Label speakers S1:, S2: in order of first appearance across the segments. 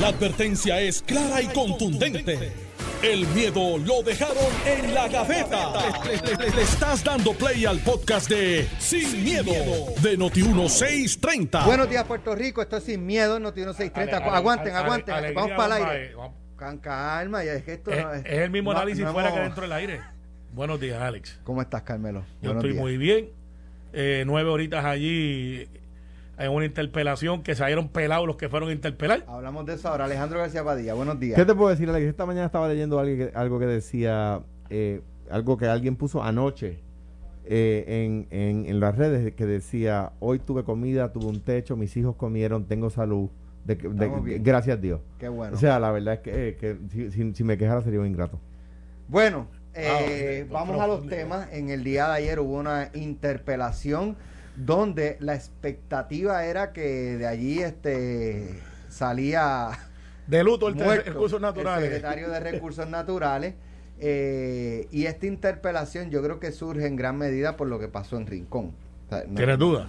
S1: La advertencia es clara y contundente. El miedo lo dejaron en la gaveta. Le, le estás dando play al podcast de Sin, miedo, de Noti1630.
S2: Buenos días, Puerto Rico. Esto es sin miedo, Noti 1630.
S3: Ale- ale-
S2: aguanten,
S3: ale-
S2: aguanten.
S3: alegría,
S2: Vamos para el aire. Con calma, ya es que esto
S3: Es,
S2: no
S3: es el mismo
S2: no-
S3: análisis
S2: no
S3: fuera que dentro del aire. Buenos días, Alex.
S2: ¿Cómo estás, Carmelo?
S3: Yo
S2: Buenos
S3: estoy
S2: días.
S3: muy bien. Eh, nueve horitas allí en una interpelación que salieron pelados los que fueron a interpelar.
S2: Hablamos de eso ahora. Alejandro García Padilla, buenos días.
S4: ¿Qué te puedo decir, Alex? Esta mañana estaba leyendo algo que, algo que decía, eh, algo que alguien puso anoche eh, en, en, en las redes, que decía, hoy tuve comida, tuve un techo, mis hijos comieron, tengo salud, de, que- de- gracias a Dios.
S2: Qué bueno.
S4: O sea, la verdad es que, eh, que si, si- si me quejara sería un ingrato.
S2: Bueno,
S3: Ah,
S2: eh,
S3: ok.
S2: vamos a los temas. En el día de ayer hubo una interpelación donde la expectativa era que de allí este salía
S3: De luto el
S2: muerto
S3: recursos
S2: el
S3: naturales.
S2: secretario de Recursos Naturales. eh, y esta interpelación yo creo que surge en gran medida por lo que pasó en Rincón. O sea, no-
S3: ¿Tienes duda?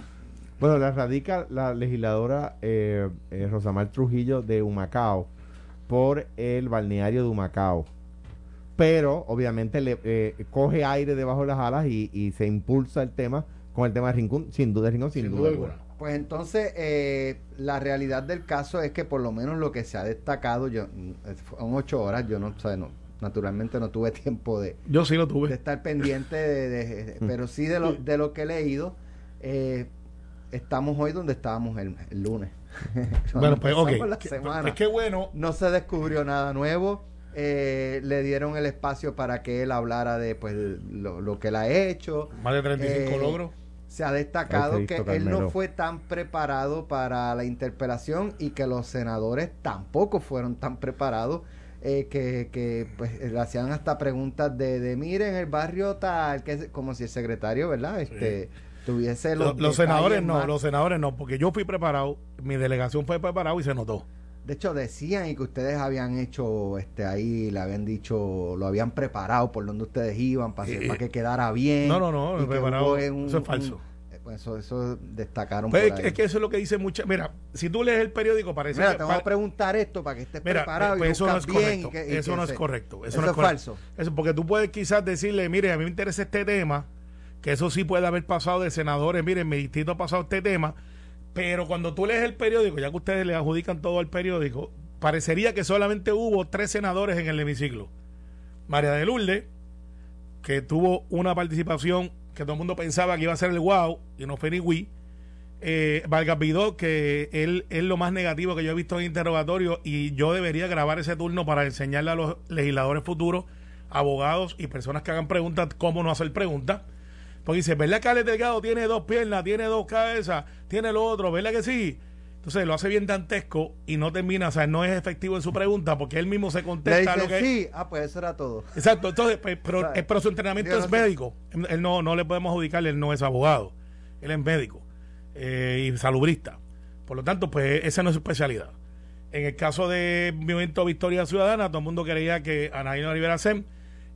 S4: Bueno, la radica la legisladora eh, eh, Rosamar Trujillo de Humacao por el balneario de Humacao. Pero obviamente le eh, coge aire debajo de las alas y, y se impulsa el tema con el tema de Rincón, sin duda Rincón, sin, duda, alguna.
S2: Pues entonces, eh, la realidad del caso es que por lo menos lo que se ha destacado, yo son ocho horas, yo no, o sea, no naturalmente no tuve tiempo de,
S3: Yo sí lo
S2: de
S3: tuve.
S2: estar pendiente, de, de- de- pero sí de lo, de lo que he leído, eh, estamos hoy donde estábamos el, el lunes.
S3: Bueno, pues ok.
S2: La
S3: Que-
S2: semana.
S3: pues qué bueno.
S2: No se descubrió nada nuevo. eh, le dieron el espacio para que él hablara de pues lo, lo que él ha hecho.
S3: Más de 35
S2: Eh,
S3: logros.
S2: Se ha destacado que él no fue tan preparado para la interpelación y que los senadores tampoco fueron tan preparados. eh, que, que, pues eh, le hacían hasta preguntas de, de mire en el barrio tal que es como si el secretario verdad este tuviese
S3: Los,
S2: los,
S3: senadores no,
S2: más.
S3: los senadores no, porque yo fui preparado, mi delegación fue preparada y se notó.
S2: De hecho, decían y que ustedes habían hecho este ahí, le habían dicho, lo habían preparado por donde ustedes iban para,
S3: Eh,
S2: para que quedara bien.
S3: no, no, no,
S2: y
S3: preparado, eso es falso.
S2: Pues eso, eso destacaron
S3: Pues
S2: por
S3: es,
S2: ahí.
S3: que- es que eso es lo que dice mucha. Mira, si tú lees el periódico, parece
S2: Mira,
S3: que.
S2: te voy a preguntar esto para que estés
S3: Mira,
S2: preparado
S3: pues
S2: y
S3: eso no es correcto.
S2: y que- y
S3: eso
S2: que
S3: no es correcto. Eso,
S2: Eso,
S3: no es,
S2: es
S3: correcto.
S2: falso.
S3: Eso, porque tú puedes quizás decirle, mire, a mí me interesa este tema, que eso sí puede haber pasado de senadores, mire, en mi distrito ha pasado este tema, pero cuando tú lees el periódico, ya que ustedes le adjudican todo al periódico, parecería que solamente hubo tres senadores en el hemiciclo. María de Lourdes, que tuvo una participación que todo el mundo pensaba que iba a ser el wow, y no fue ni Wii. Eh, Vargas Vidó, que él es lo más negativo que yo he visto en interrogatorio y yo debería grabar ese turno para enseñarle a los legisladores futuros, abogados y personas que hagan preguntas cómo no hacer preguntas. Porque dice, ¿verdad que Alex Delgado tiene dos piernas, tiene dos cabezas, tiene lo otro? ¿Verdad que sí? Entonces lo hace bien dantesco y no termina, o sea, no es efectivo en su pregunta porque él mismo se
S2: Le
S3: contesta lo que...
S2: sí, ah, pues eso era todo.
S3: Exacto, entonces, pe- pero, su entrenamiento
S2: Yo no
S3: es
S2: sé.
S3: médico. Él no, no le podemos adjudicarle, él no es abogado. Él es médico eh, y salubrista. Por lo tanto, pues esa no es su especialidad. En el caso de Movimiento Victoria Ciudadana, todo el mundo creía que Anaína Rivera Sem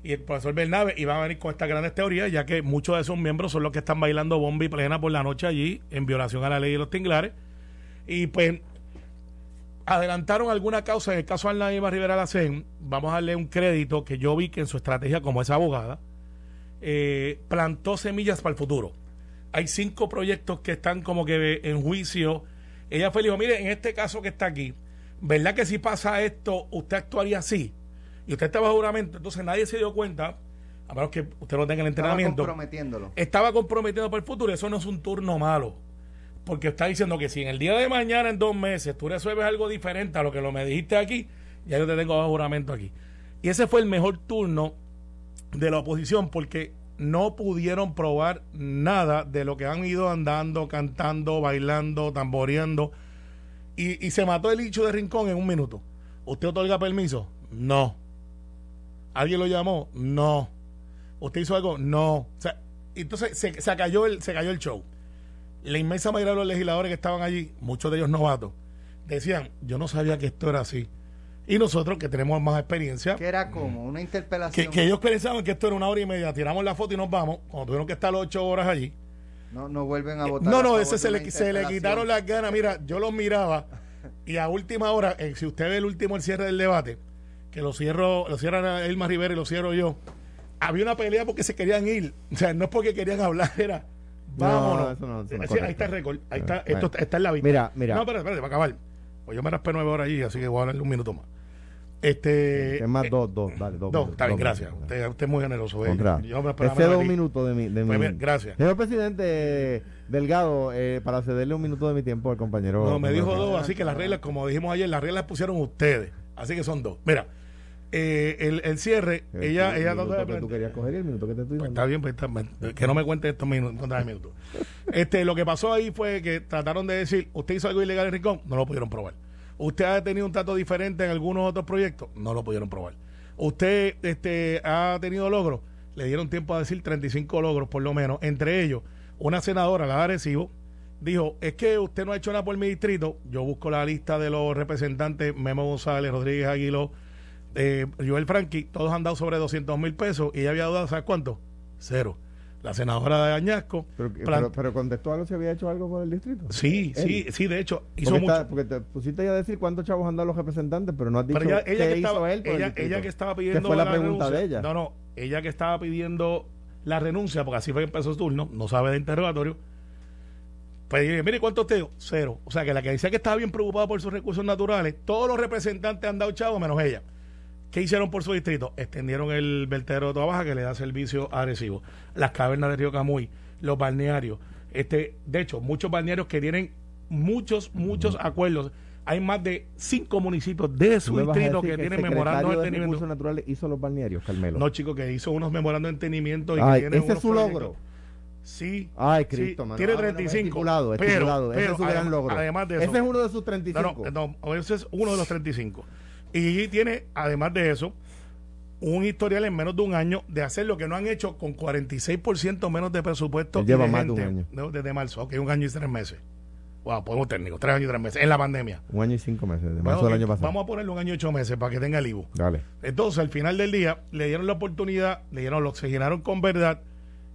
S3: y el profesor Bernabe iban a venir con estas grandes teorías, ya que muchos de esos miembros son los que están bailando bomba y plena por la noche allí, en violación a la ley de los tinglares. Y pues adelantaron alguna causa en el caso de Anaíma Rivera Lacén. Vamos a darle un crédito que yo vi que en su estrategia como es abogada, eh, plantó semillas para el futuro. Hay cinco proyectos que están como que en juicio. Ella fue y dijo, mire, en este caso que está aquí, ¿verdad que si pasa esto, usted actuaría así? Y usted estaba juramento, entonces nadie se dio cuenta, a menos que usted no tenga el
S2: Estaba
S3: entrenamiento,
S2: comprometiéndolo.
S3: estaba comprometiendo para el futuro. Eso no es un turno malo. Porque está diciendo que si en el día de mañana, en dos meses, tú resuelves algo diferente a lo que lo me dijiste aquí, ya yo te tengo bajo juramento aquí. Y ese fue el mejor turno de la oposición porque no pudieron probar nada de lo que han ido andando, cantando, bailando, tamboreando. Y, y se mató el hecho de Rincón en un minuto. ¿Usted otorga permiso? No. ¿Alguien lo llamó? No. ¿Usted hizo algo? No. O sea, entonces se, se cayó el, se cayó el show. La inmensa mayoría de los legisladores que estaban allí, muchos de ellos novatos, decían, yo no sabía que esto era así. Y nosotros, que tenemos más experiencia,
S2: Que era como una
S3: que,
S2: interpelación.
S3: que ellos pensaban que esto era una hora y media, tiramos la foto y nos vamos, cuando tuvieron que estar ocho horas allí.
S2: No, no vuelven a votar.
S3: No, no, ese se le, se le quitaron las ganas. Mira, yo los miraba Y a última hora, eh, si usted ve el último el cierre del debate, que lo cierro, lo cierra Elma Rivera y lo cierro yo, había una pelea porque se querían ir. O sea, no es porque querían hablar, era vámonos.
S4: no- eso no es
S3: Sí, ahí está el récord. Ahí está,
S4: Bueno.
S3: esto está en la vista.
S4: Mira, mira.
S3: No, espérate, espérate, va a acabar. Pues yo me raspé nueve horas allí, así que voy a darle un minuto más. Este.
S4: Es más
S3: eh,
S4: dos, dos, dale, dos. Minutos,
S3: está bien,
S4: dos
S3: gracias. Usted, usted es muy generoso. eh. Yo me esperaba
S4: Ese dos minutos de mi. De
S3: Pues
S4: mi-
S3: bien, gracias.
S4: Señor presidente Delgado, eh, para cederle un minuto de mi tiempo al compañero.
S3: No, me dijo dos, así que las reglas, como dijimos ayer, las reglas pusieron ustedes. Así que son dos. Mira, eh, el, el cierre,
S4: El
S3: ella,
S4: el
S3: ella trató de
S4: que tú querías coger el minuto que te estoy
S3: Pues está bien, pues está- que no me cuente estos minutos. minutos. Este, lo que pasó ahí fue que trataron de decir, usted hizo algo ilegal en Rincón, no lo pudieron probar. Usted ha tenido un trato diferente en algunos otros proyectos, no lo pudieron probar. Usted este, ha tenido logros, le dieron tiempo a decir 35 logros por lo menos, entre ellos una senadora, la de Arecibo, dijo, es que usted no ha hecho nada por mi distrito, yo busco la lista de los representantes, Memo González, Rodríguez Aguiló, eh, Joel Franqui, todos han dado sobre 200 mil pesos y ella había dado, ¿sabes cuánto? Cero. La senadora de Añasco.
S4: Pero, pero, pero contestó algo si había hecho algo por el distrito.
S3: sí,
S4: Él.
S3: sí, sí, de hecho, hizo
S4: porque,
S3: mucho.
S4: está- porque te pusiste ya a decir cuántos chavos han dado los representantes, pero no has dicho
S3: Pero ella, ella
S4: qué
S3: que
S4: hizo
S3: estaba,
S4: él por
S3: ella, que estaba pidiendo
S4: fue la, pregunta
S3: renuncia.
S4: de ella.
S3: No, no, ella que estaba pidiendo la renuncia, porque así fue que empezó su turno, no sabe de interrogatorio. Pues dije, mire, ¿cuánto te dio? Cero. O sea, que la que decía que estaba bien preocupada por sus recursos naturales, todos los representantes han dado chavos menos ella. ¿Qué hicieron por su distrito? Extendieron el vertedero de Toa Baja que le da servicio agresivo. Las cavernas de Río Camuy, los balnearios. Este, de hecho, muchos balnearios que tienen muchos, muchos acuerdos. Hay más de cinco municipios de
S4: ¿Tú
S3: su distrito que tienen memorando de
S4: de
S3: entendimiento.
S4: recursos naturales hizo los balnearios, Carmelo.
S3: No, chico, que hizo unos memorando de entendimiento. Y que
S4: Ay,
S3: tiene
S4: ese es su
S3: proyectos.
S4: logro.
S3: Sí.
S4: Ay,
S3: sí,
S4: Cristo, mano.
S3: Tiene
S4: Ah, bueno,
S3: 35.
S4: estipulado,
S3: pero,
S4: estipulado. ese
S3: pero
S4: es su gran logro.
S3: Además de eso.
S4: Ese es uno de sus
S3: No,
S4: 35.
S3: no, no, ese es uno de los 35. Y tiene, además de eso, un historial en menos de un año de hacer lo que no han hecho con 46% menos de presupuesto.
S4: Lleva
S3: de
S4: más de un
S3: gente.
S4: año.
S3: No, desde marzo, ok, un año y tres meses. Wow, podemos técnico, tres años y tres meses, en la pandemia.
S4: Un año y cinco meses, de
S3: Bueno,
S4: marzo del año pasado.
S3: Vamos a ponerle un año y ocho meses para que tenga el IVU.
S4: Dale.
S3: Entonces, al final del día, le dieron la oportunidad, le dieron lo se llenaron con verdad,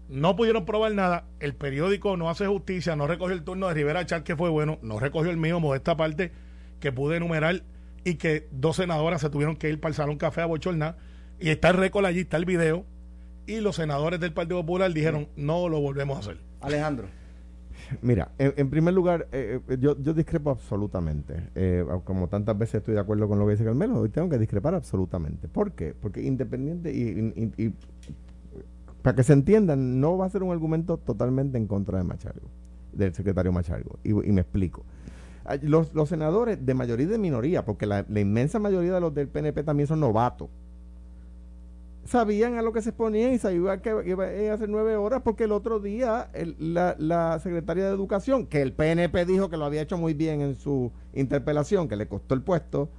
S3: no pudieron probar nada, el periódico no hace justicia, no recogió el turno de Rivera Char, que fue bueno, no recogió el mío, modesta parte, que pude enumerar, y que dos senadoras se tuvieron que ir para el Salón Café a bochornar, y está el récord allí, está el video, y los senadores del Partido Popular dijeron, no lo volvemos a hacer.
S2: Alejandro.
S4: Mira, en, en primer lugar, eh, eh, yo, yo discrepo absolutamente. Eh, como tantas veces estoy de acuerdo con lo que dice Carmelo, hoy tengo que discrepar absolutamente. ¿Por qué? Porque independiente y, y- y- para que se entiendan, no va a ser un argumento totalmente en contra de Machargo, del secretario Machargo. Y, y me explico. Los, los senadores de mayoría y de minoría, porque la, inmensa mayoría de los del PNP también son novatos, sabían a lo que se exponían y sabían que iba a hacer nueve horas porque el otro día la, secretaria de Educación, que el PNP dijo que lo había hecho muy bien en su interpelación, que le costó el puesto,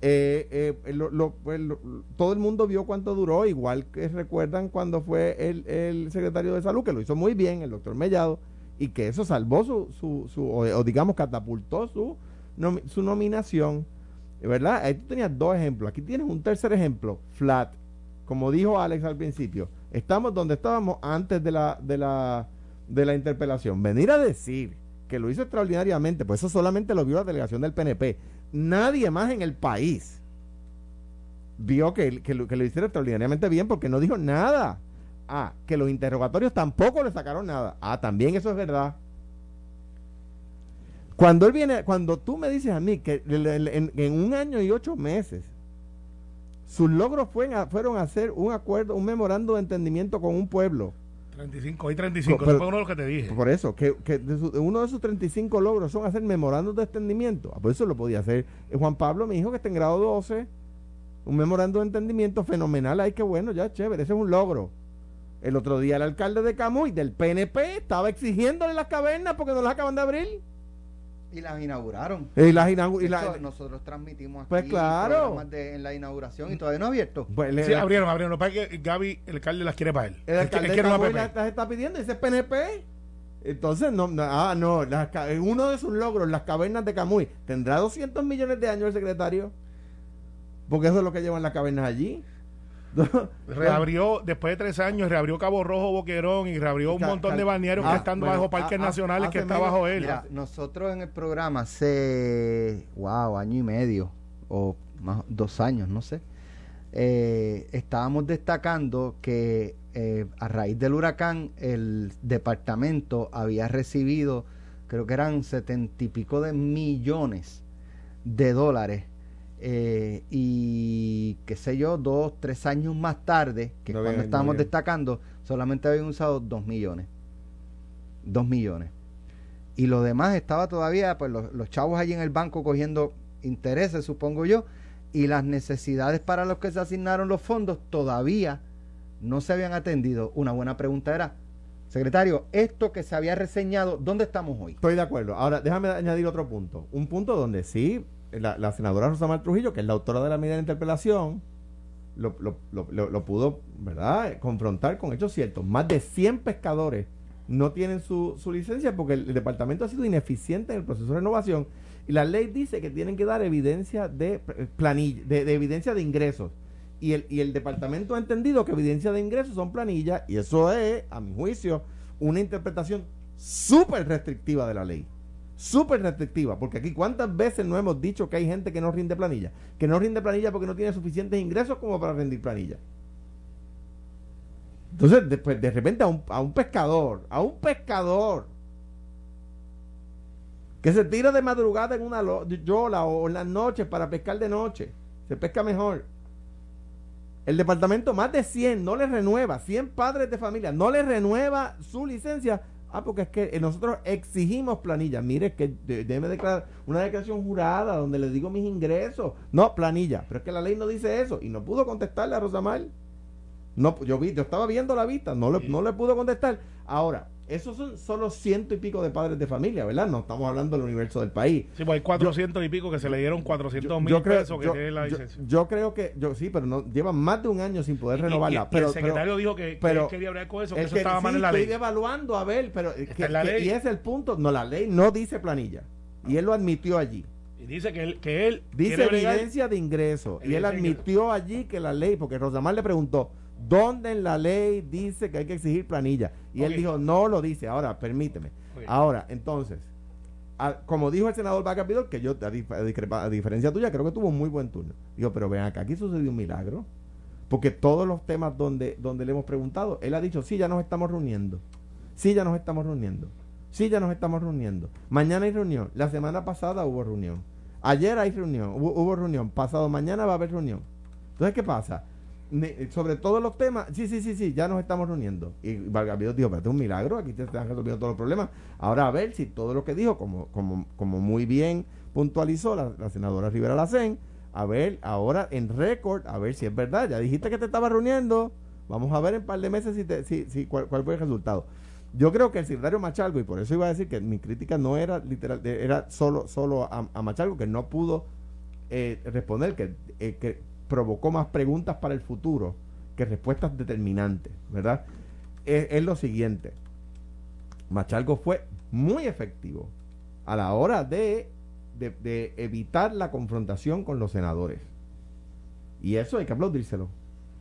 S4: eh, eh, pues, lo- todo el mundo vio cuánto duró, igual que recuerdan cuando fue el, el secretario de Salud, que lo hizo muy bien, el doctor Mellado, y que eso salvó su, su, su o, digamos catapultó su, su nominación, ¿verdad? Ahí tú tenías dos ejemplos, aquí tienes un tercer ejemplo, flat, como dijo Alex al principio, estamos donde estábamos antes de la, de la, de la interpelación. Venir a decir que lo hizo extraordinariamente, pues eso solamente lo vio la delegación del PNP. Nadie más en el país vio que, que, lo, que lo hiciera extraordinariamente bien porque no dijo nada. Ah, que los interrogatorios tampoco le sacaron nada. Ah, también eso es verdad. Cuando él viene, cuando tú me dices a mí que en, en un año y ocho meses sus logros fueron, fueron hacer un acuerdo, un memorando de entendimiento con un pueblo.
S3: 35, hay 35,
S4: Pero-
S3: eso fue uno de los que te dije.
S4: Por eso, que, que de su- uno de sus 35 logros son hacer memorandos de entendimiento. Ah, Por eso lo podía hacer eh, Juan Pablo, mi hijo, que está en grado 12. Un memorando de entendimiento fenomenal. Ay, qué bueno, ya, chévere. Ese es un logro. El otro día el alcalde de Camuy, del PNP, estaba exigiéndole las cavernas porque no las acaban de abrir.
S2: Y las inauguraron.
S4: Y las inaugu- y la-
S2: Esto nosotros transmitimos aquí
S4: Pues claro.
S2: de- en la inauguración y todavía no ha abierto.
S4: pues, le-
S3: Sí, abrieron, abrieron. Lo que Gaby, el alcalde las quiere para él.
S4: El alcalde de las, está pidiendo, ese es PNP. Entonces, no, no, ah, no, las uno de sus logros, las cavernas de Camuy, ¿tendrá 200 millones de años el secretario? Porque eso es lo que llevan las cavernas allí.
S3: reabrió, después de tres años, reabrió Cabo Rojo, Boquerón y reabrió un montón de balnearios que
S2: ah,
S3: están bajo parques nacionales que está bajo él.
S2: nosotros en el programa hace, wow, año y medio o más, dos años, no sé, eh, estábamos destacando que eh, a raíz del huracán el departamento había recibido, creo que eran setenta y pico de millones de dólares eh, y qué sé yo, dos, tres años más tarde, que cuando estábamos destacando, solamente habían usado dos millones. Dos millones. Y lo demás estaba todavía, pues los, los chavos allí en el banco cogiendo intereses, supongo yo, y las necesidades para los que se asignaron los fondos todavía no se habían atendido. Una buena pregunta era, secretario, esto que se había reseñado, ¿dónde estamos hoy?
S4: Estoy de acuerdo. Ahora, déjame añadir otro punto. Un punto donde sí, la, senadora Rosamar Trujillo, que es la autora de la medida de interpelación, lo, pudo, ¿verdad?, confrontar con hechos ciertos. Más de 100 pescadores no tienen su, su licencia porque el, departamento ha sido ineficiente en el proceso de renovación y la ley dice que tienen que dar evidencia de planilla, de, evidencia de ingresos. Y el, y el departamento ha entendido que evidencia de ingresos son planillas y eso es, a mi juicio, una interpretación súper restrictiva de la ley. Súper restrictiva, porque aquí cuántas veces no hemos dicho que hay gente que no rinde planilla, que no rinde planilla porque no tiene suficientes ingresos como para rendir planilla. Entonces, después, de repente a un, a un pescador, a un pescador que se tira de madrugada en una yola o en las noches para pescar de noche. Se pesca mejor. El departamento más de 100 no le renueva, 100 padres de familia no le renueva su licencia. Ah, porque es que nosotros exigimos planilla. Mire que déme declarar una declaración jurada donde le digo mis ingresos. No, planilla. Pero es que la ley no dice eso. Y no pudo contestarle a Rosamar. No, yo vi, yo estaba viendo la vista, no le, no le pudo contestar. Ahora, esos son solo ciento y pico de padres de familia, ¿verdad? No estamos hablando del universo del país.
S3: Sí, pues hay cuatrocientos y pico que se le dieron cuatrocientos mil pesos que
S4: yo,
S3: tiene la licencia.
S4: Yo, creo que, yo sí, pero no llevan más de un año sin poder renovarla. pero,
S3: el secretario dijo que, que, él quería hablar con eso, que eso estaba mal en la
S4: ley.
S3: Estoy
S4: evaluando a ver, pero y es el punto. No, la ley no dice planilla. Y él lo admitió allí.
S3: Y dice que él, que él
S4: dice evidencia de ingreso. Y él admitió allí que la ley, porque Rosamar le preguntó, ¿Dónde en la ley dice que hay que exigir planilla? Y él dijo, no lo dice. Ahora, permíteme. Ahora, entonces, como dijo el senador Bacapidor, que yo, a, diferencia tuya, creo que tuvo un muy buen turno. Digo, pero ven acá, aquí sucedió un milagro. Porque todos los temas donde, donde le hemos preguntado, él ha dicho, sí, ya nos estamos reuniendo. Sí, ya nos estamos reuniendo. Sí, ya nos estamos reuniendo. Mañana hay reunión. La semana pasada hubo reunión. Ayer hay reunión. Hubo, hubo reunión. Pasado mañana va a haber reunión. Entonces, ¿qué pasa? Sobre todos los temas, sí, sí, sí, sí, ya nos estamos reuniendo. Y Valgavido dijo, pero es un milagro, aquí te están resolviendo todos los problemas. Ahora a ver si todo lo que dijo, como, como, como muy bien puntualizó la, senadora Rivera Lacén, a ver ahora en récord, a ver si es verdad. Ya dijiste que te estabas reuniendo, vamos a ver en un par de meses si, te, si, si cuál, fue el resultado. Yo creo que el secretario Machalgo, y por eso iba a decir que mi crítica no era literal, era solo, solo a, Machalgo, que no pudo eh, responder, que, eh, que provocó más preguntas para el futuro que respuestas determinantes, ¿verdad? Es, lo siguiente. Machalgo fue muy efectivo a la hora de, de, evitar la confrontación con los senadores. Y eso hay que aplaudírselo.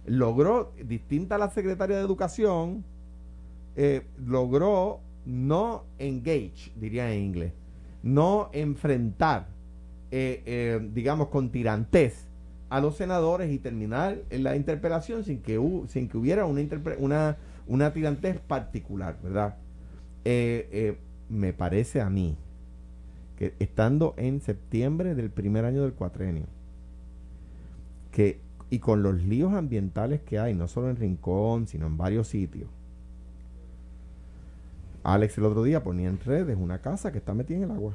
S4: Logró, distinta a la secretaria de Educación, eh, logró no engage, diría en inglés, no enfrentar, eh, eh, digamos, con tirantez a los senadores y terminar la interpelación sin que, sin que hubiera una, una, una tirantez particular, ¿verdad? Eh, eh, me parece a mí que estando en septiembre del primer año del cuatrenio, que, y con los líos ambientales que hay, no solo en Rincón, sino en varios sitios, Alex el otro día ponía en redes una casa que está metida en el agua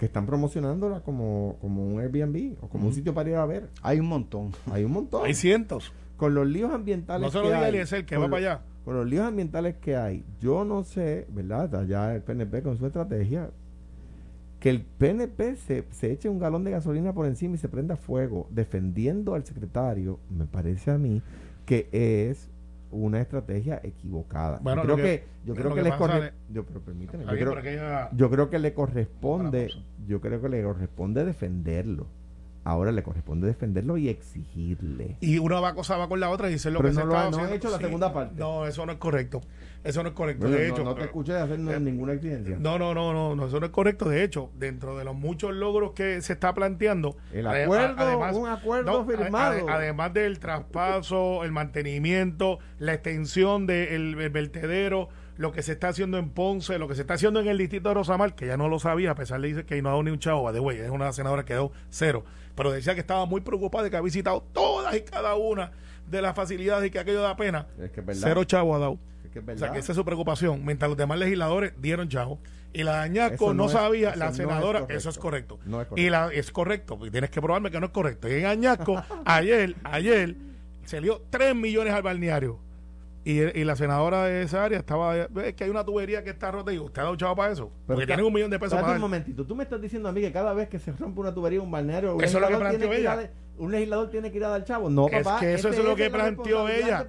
S4: que están promocionándola como, como un Airbnb o como un sitio para ir a ver.
S2: Hay un montón.
S4: Hay un montón.
S3: Hay cientos.
S4: Con los líos ambientales
S3: no solo que hay. el que va para allá.
S4: Con los líos ambientales que hay, yo no sé, ¿verdad? Allá el PNP con su estrategia, que el PNP se, se eche un galón de gasolina por encima y se prenda fuego defendiendo al secretario, me parece a mí que es una estrategia equivocada. yo creo que, yo creo que, le corresponde yo, pero permíteme, yo, creo, que le corresponde, yo creo que le corresponde defenderlo. Ahora le corresponde defenderlo y exigirle.
S3: Y una cosa va con la otra y dice lo
S4: Pero
S3: que
S4: no
S3: se
S4: lo
S3: está
S4: ha- no hecho la segunda parte.
S3: No, eso no es correcto. Eso no es correcto.
S4: Bueno,
S3: de
S4: no,
S3: hecho,
S4: no te escuché hacer
S3: eh,
S4: ninguna exigencia.
S3: No, no, no, no, no, eso no es correcto. De hecho, dentro de los muchos logros que se está planteando,
S4: El acuerdo, un acuerdo firmado.
S3: ade- además del traspaso, el mantenimiento, la extensión del vertedero, lo que se está haciendo en Ponce, lo que se está haciendo en el distrito de Rosamar, que ya no lo sabía, a pesar de que no ha dado ni un chavo, de güey, es una senadora que dio cero, pero decía que estaba muy preocupada de que ha visitado todas y cada una de las facilidades y que aquello da pena.
S4: Es que es verdad.
S3: Cero chavo ha dado.
S4: Es que es
S3: O sea, que esa es su preocupación. Mientras los demás legisladores dieron chavo. Y la de Añasco no, sabía, la senadora, eso es correcto.
S4: No
S3: Y la, es correcto, porque tienes que probarme que no es correcto. Y en Añasco, ayer, ayer, se dio 3 millones al balneario. Y, y la senadora de esa área estaba, es que hay una tubería que está rota y usted ha dado chavo para eso. porque tienen un millón de pesos para
S4: un momentito. Tú me estás diciendo a mí que cada vez que se rompe una tubería, un balneario, un
S3: Eso es lo que
S4: legislador tiene
S3: planteó ella.
S4: un legislador tiene que ir a dar chavo. No,
S3: Es
S4: papá.
S3: que eso
S4: este
S3: es lo que
S4: la
S3: planteó ella.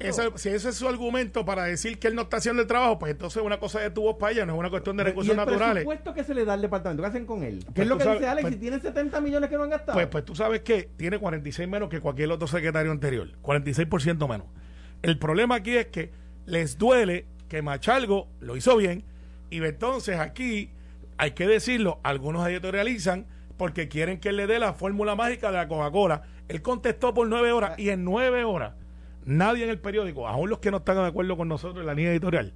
S3: Eso- si ese es su argumento para decir que él no está haciendo el trabajo, pues entonces una cosa de tubos para ella, no es una cuestión de
S4: ¿Y
S3: recursos
S4: el
S3: naturales.
S4: presupuesto que se le da al departamento? ¿Qué hacen con él? ¿Qué
S3: Pues
S4: es lo que
S3: sabes-
S4: dice Alex?
S3: pues-
S4: si tienen 70 millones que no han gastado.
S3: Pues, pues tú sabes que tiene 46 menos que cualquier otro secretario anterior. 46% menos. El problema aquí es que les duele que Machalgo lo hizo bien y entonces aquí, hay que decirlo, algunos editorializan porque quieren que él le dé la fórmula mágica de la Coca-Cola. Él contestó por nueve horas y en nueve horas nadie en el periódico, aún los que no están de acuerdo con nosotros en la línea editorial,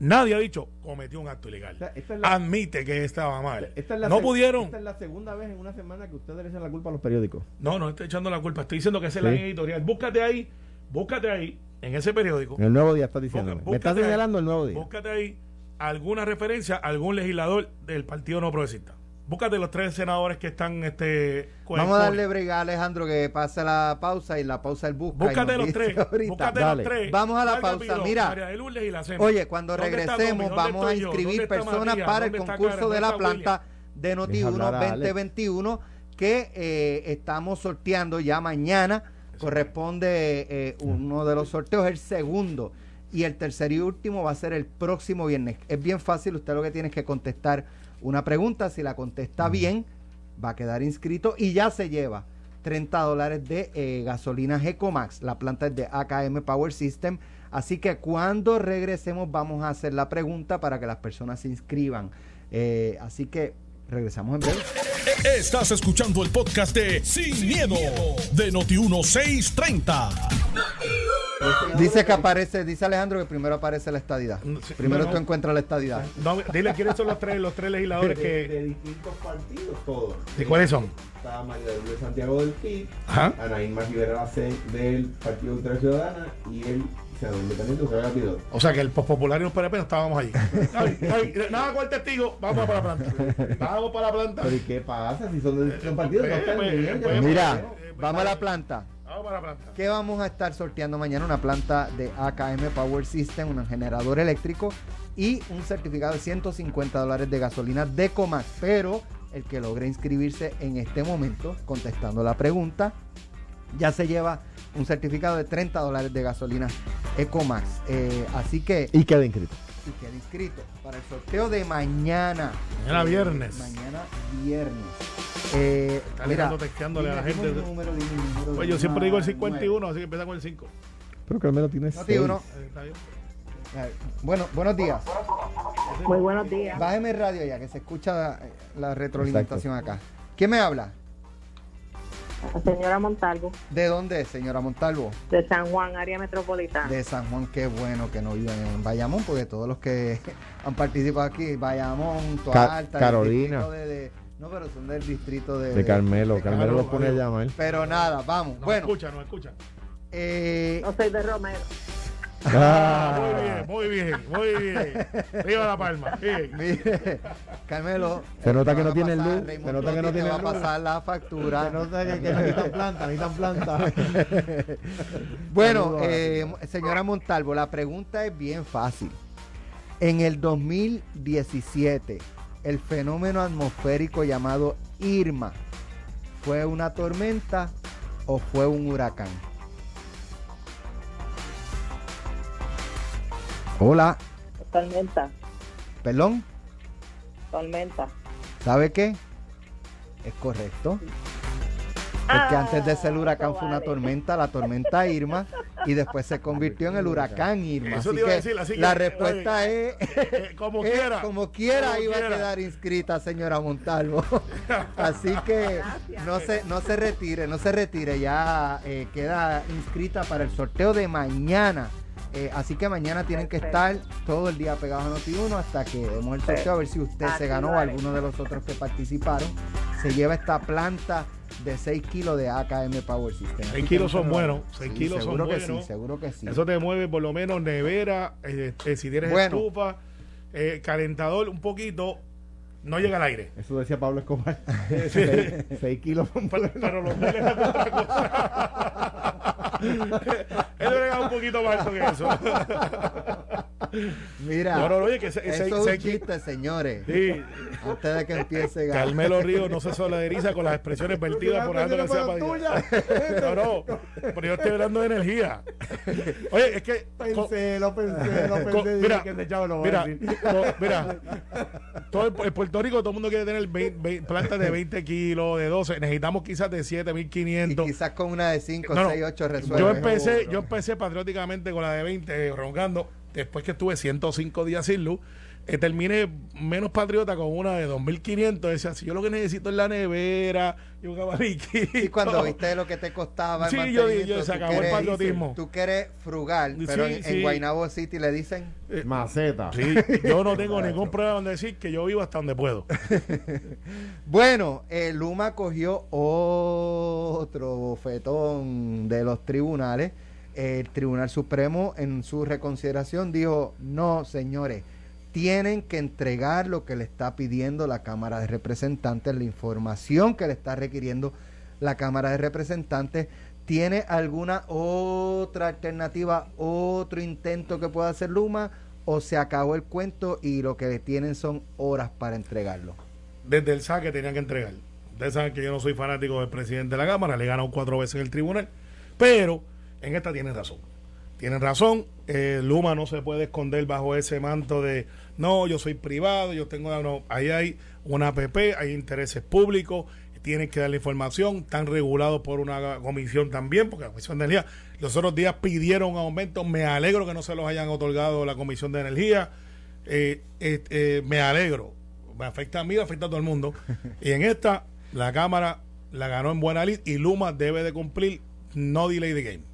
S3: nadie ha dicho cometió un acto ilegal.
S4: O sea, esta es la-
S3: Admite que estaba mal.
S4: Esta es la
S3: no pudieron.
S4: Esta es la segunda vez en una semana que ustedes le echan la culpa a los periódicos.
S3: No, no estoy echando la culpa. Estoy diciendo que esa es la línea editorial. Búscate ahí, búscate ahí, en ese periódico.
S4: En el nuevo día estás diciendo. Me
S3: ahí-
S4: señalando el nuevo día.
S3: Búscate ahí alguna referencia a algún legislador del Partido No Progresista. Búscate los tres senadores que están este el
S2: Vamos a darle brega a Alejandro que pase la pausa y la pausa él busca.
S3: Búscate los tres.
S2: ahorita.
S3: Búscate
S4: Dale.
S3: los tres.
S2: Vamos a la pausa. Mira. Oye, cuando
S3: ¿Dónde está
S2: regresemos vamos a inscribir
S3: está
S2: personas para el
S3: ¿Dónde está
S2: concurso
S3: Karen?
S2: de la
S3: ¿Dónde está
S2: planta de Noti
S4: Deja
S2: 1
S4: hablar a Alex.
S2: 2021 que eh, estamos sorteando ya mañana. Corresponde eh, uno de los sorteos, el segundo. Y el tercer y último va a ser el próximo viernes. Es bien fácil, usted lo que tiene es que contestar una pregunta. Si la contesta bien, va a quedar inscrito y ya se lleva 30 dólares de eh, gasolina Gecomax. La planta es de AKM Power System. Así que cuando regresemos vamos a hacer la pregunta para que las personas se inscriban. Eh, así que regresamos en breve.
S1: Estás escuchando el podcast de Sin, miedo, de Noti1630.
S2: Dice que aparece, dice Alejandro que primero aparece la estadidad. Primero
S3: no,
S2: tú encuentras la estadidad.
S3: No, dile quiénes son los tres, los tres legisladores
S4: de,
S3: que.
S4: de distintos partidos, todos.
S3: ¿Y cuáles son?
S4: Está María de Santiago del PIB,
S3: Ajá.
S4: Anaíma Rivera del Partido Ultra Ciudadana y el
S3: O sea que el popular y los PNP no estábamos allí. Ay, ay, nada con el testigo, vamos para la planta. Vamos para la planta.
S4: Pero ¿y qué pasa si son de distintos partidos? No están
S3: pues,
S4: bien,
S3: pues.
S2: Mira,
S3: eh,
S2: vamos a la planta.
S3: Vamos para la planta.
S2: ¿Qué vamos a estar sorteando mañana? Una planta de AKM Power System, un generador eléctrico y un certificado de 150 dólares de gasolina de Comax. Pero el que logre inscribirse en este momento, contestando la pregunta, ya se lleva un certificado de 30 dólares de gasolina Ecomax. Eh, así que
S4: Y queda inscrito.
S2: y queda inscrito para el sorteo de mañana.
S3: Mañana
S2: Eh,
S3: viernes.
S2: mañana viernes. Eh,
S3: Está Alejandro texteándole a la gente.
S2: un número, número
S3: Pues yo siempre digo el
S2: una-
S3: 51, así que empieza con el 5.
S4: Pero que al menos tiene
S2: No, tío, no.
S3: Eh,
S2: Bueno, buenos días.
S5: Muy buenos días.
S2: Bájeme el radio ya, que se escucha eh, la retroalimentación acá. ¿Quién me habla?
S5: La señora Montalvo,
S2: ¿De dónde, señora Montalvo?
S5: de San Juan, área metropolitana.
S2: De San Juan, qué bueno que no viven en Bayamón, porque todos los que han participado aquí, Bayamón, Toa
S4: Ca-
S2: Alta,
S4: Carolina.
S2: distrito de- de- no, pero son del distrito de...
S4: De Carmelo.
S2: de
S4: Carmelo lo pone a llamar.
S2: Pero nada, vamos.
S3: No
S2: bueno,
S3: escucha, no escucha.
S2: eh,
S5: No soy de Romero.
S3: Ah, muy bien, muy bien, muy bien. Viva la palma. Bien.
S2: mire, Carmelo.
S4: Se nota que no tiene
S2: pasar,
S4: luz, se nota que no tiene
S2: va a pasar la factura.
S4: Se nota que, que necesitan planta, necesitan planta.
S2: Bueno, eh, señora Montalvo, la pregunta es bien fácil. En el 2017, el fenómeno atmosférico llamado Irma, ¿fue una tormenta o fue un huracán? Hola,
S5: Tormenta,
S2: perdón,
S5: tormenta.
S2: ¿sabe qué? Es correcto. Porque antes de ser el huracán fue una
S5: Vale.
S2: tormenta, la tormenta Irma, y después se convirtió en el huracán Irma.
S3: Eso
S2: Así
S3: te iba a
S2: que
S3: decir, así que,
S2: la
S3: oye,
S2: respuesta es,
S3: Eh, como
S2: es
S3: quiera.
S2: como quiera
S3: Como
S2: iba
S3: quiera.
S2: a quedar inscrita, señora Montalvo. Así que no se, no se retire, no se retire, ya eh, queda inscrita para el sorteo de mañana. Eh, así que mañana tienen que estar todo el día pegados a Noti1 hasta que demos el sorteo a ver si usted se ganó o alguno de los otros que participaron. Se lleva esta planta de 6 kilos de AKM Power System. Así
S3: 6
S2: que
S3: kilos son buenos, 6
S2: Sí,
S3: kilos son
S2: seguro que
S3: buenos.
S2: sí, seguro que sí.
S3: Eso te mueve por lo menos nevera, eh, eh, si tienes
S2: Bueno.
S3: estufa, eh, calentador un poquito, no llega al aire.
S4: Eso decía Pablo Escobar.
S3: Sí.
S4: 6 kilos son
S3: Pero,
S4: buenos.
S3: pero los miles es otra cosa. Él brega un poquito más con eso.
S2: Mira,
S3: No, no, oye, que se-
S2: eso
S3: se-
S2: es un
S3: se-
S2: chiste, señores.
S3: Sí,
S2: Antes de que empiece a
S3: Carmelo Ríos no se solidariza con las expresiones vertidas por Alejandro García Padilla. No, no, pero yo estoy hablando de energía. Oye, es que...
S4: Pensé, lo pensé, lo pensé.
S3: mira,
S4: dije que lo voy a
S3: mira,
S4: decir.
S3: co- mira, todo el- en Puerto Rico todo el mundo quiere tener 20 20 plantas de 20 kilos, de 12. Necesitamos quizás de
S2: Y
S3: 7.500.
S2: quizás con una de 5,
S3: No, no.
S2: 6, 8
S3: Yo empecé, yo empecé patrióticamente con la de 20, eh, roncando. Después que estuve 105 días sin luz, eh, terminé menos patriota con una de 2.500. Decía, si yo lo que necesito es la nevera y un abaniquito.
S2: Y cuando viste lo que te costaba el
S3: Sí, yo dije, se acabó el patriotismo.
S2: Tú que eres frugal, pero en, en
S3: sí.
S2: Guaynabo City le dicen...
S4: Maceta.
S3: Sí, yo no tengo ningún problema en decir que yo vivo hasta donde puedo.
S2: Bueno, eh, Luma cogió otro bofetón de los tribunales. El Tribunal Supremo en su reconsideración dijo, no, señores, tienen que entregar lo que le está pidiendo la Cámara de Representantes, la información que le está requiriendo la Cámara de Representantes. ¿Tiene alguna otra alternativa, otro intento que pueda hacer Luma? ¿O se acabó el cuento y lo que tienen son horas para entregarlo?
S3: Desde el saque tenían que entregar. Ustedes saben que yo no soy fanático del presidente de la Cámara, le he ganado cuatro veces en el tribunal, pero en esta tienen razón. Tienen razón, eh, Luma no se puede esconder bajo ese manto de no, yo soy privado, yo tengo. No, ahí hay una APP, hay intereses públicos, tienen que dar la información, están regulados por una comisión también, porque la Comisión de Energía los otros días pidieron aumento, me alegro que no se los hayan otorgado la Comisión de Energía, eh, eh, eh, me alegro, me afecta a mí, afecta a todo el mundo, y en esta la Cámara la ganó en buena lid y Luma debe de cumplir, no delay the game.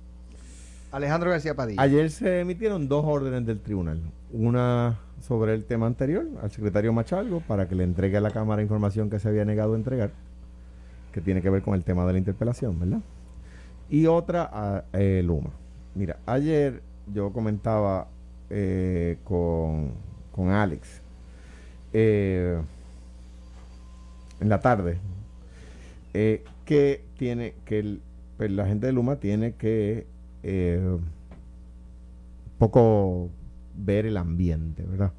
S2: Alejandro García Padilla.
S4: Ayer se emitieron dos órdenes del tribunal. Una sobre el tema anterior al secretario Machalgo para que le entregue a la Cámara información que se había negado a entregar, que tiene que ver con el tema de la interpelación, ¿verdad? Y otra a eh, Luma. Mira, ayer yo comentaba eh, con, con Alex eh, en la tarde que tiene que pues, la gente de Luma tiene que eh, poco ver el ambiente, ¿verdad?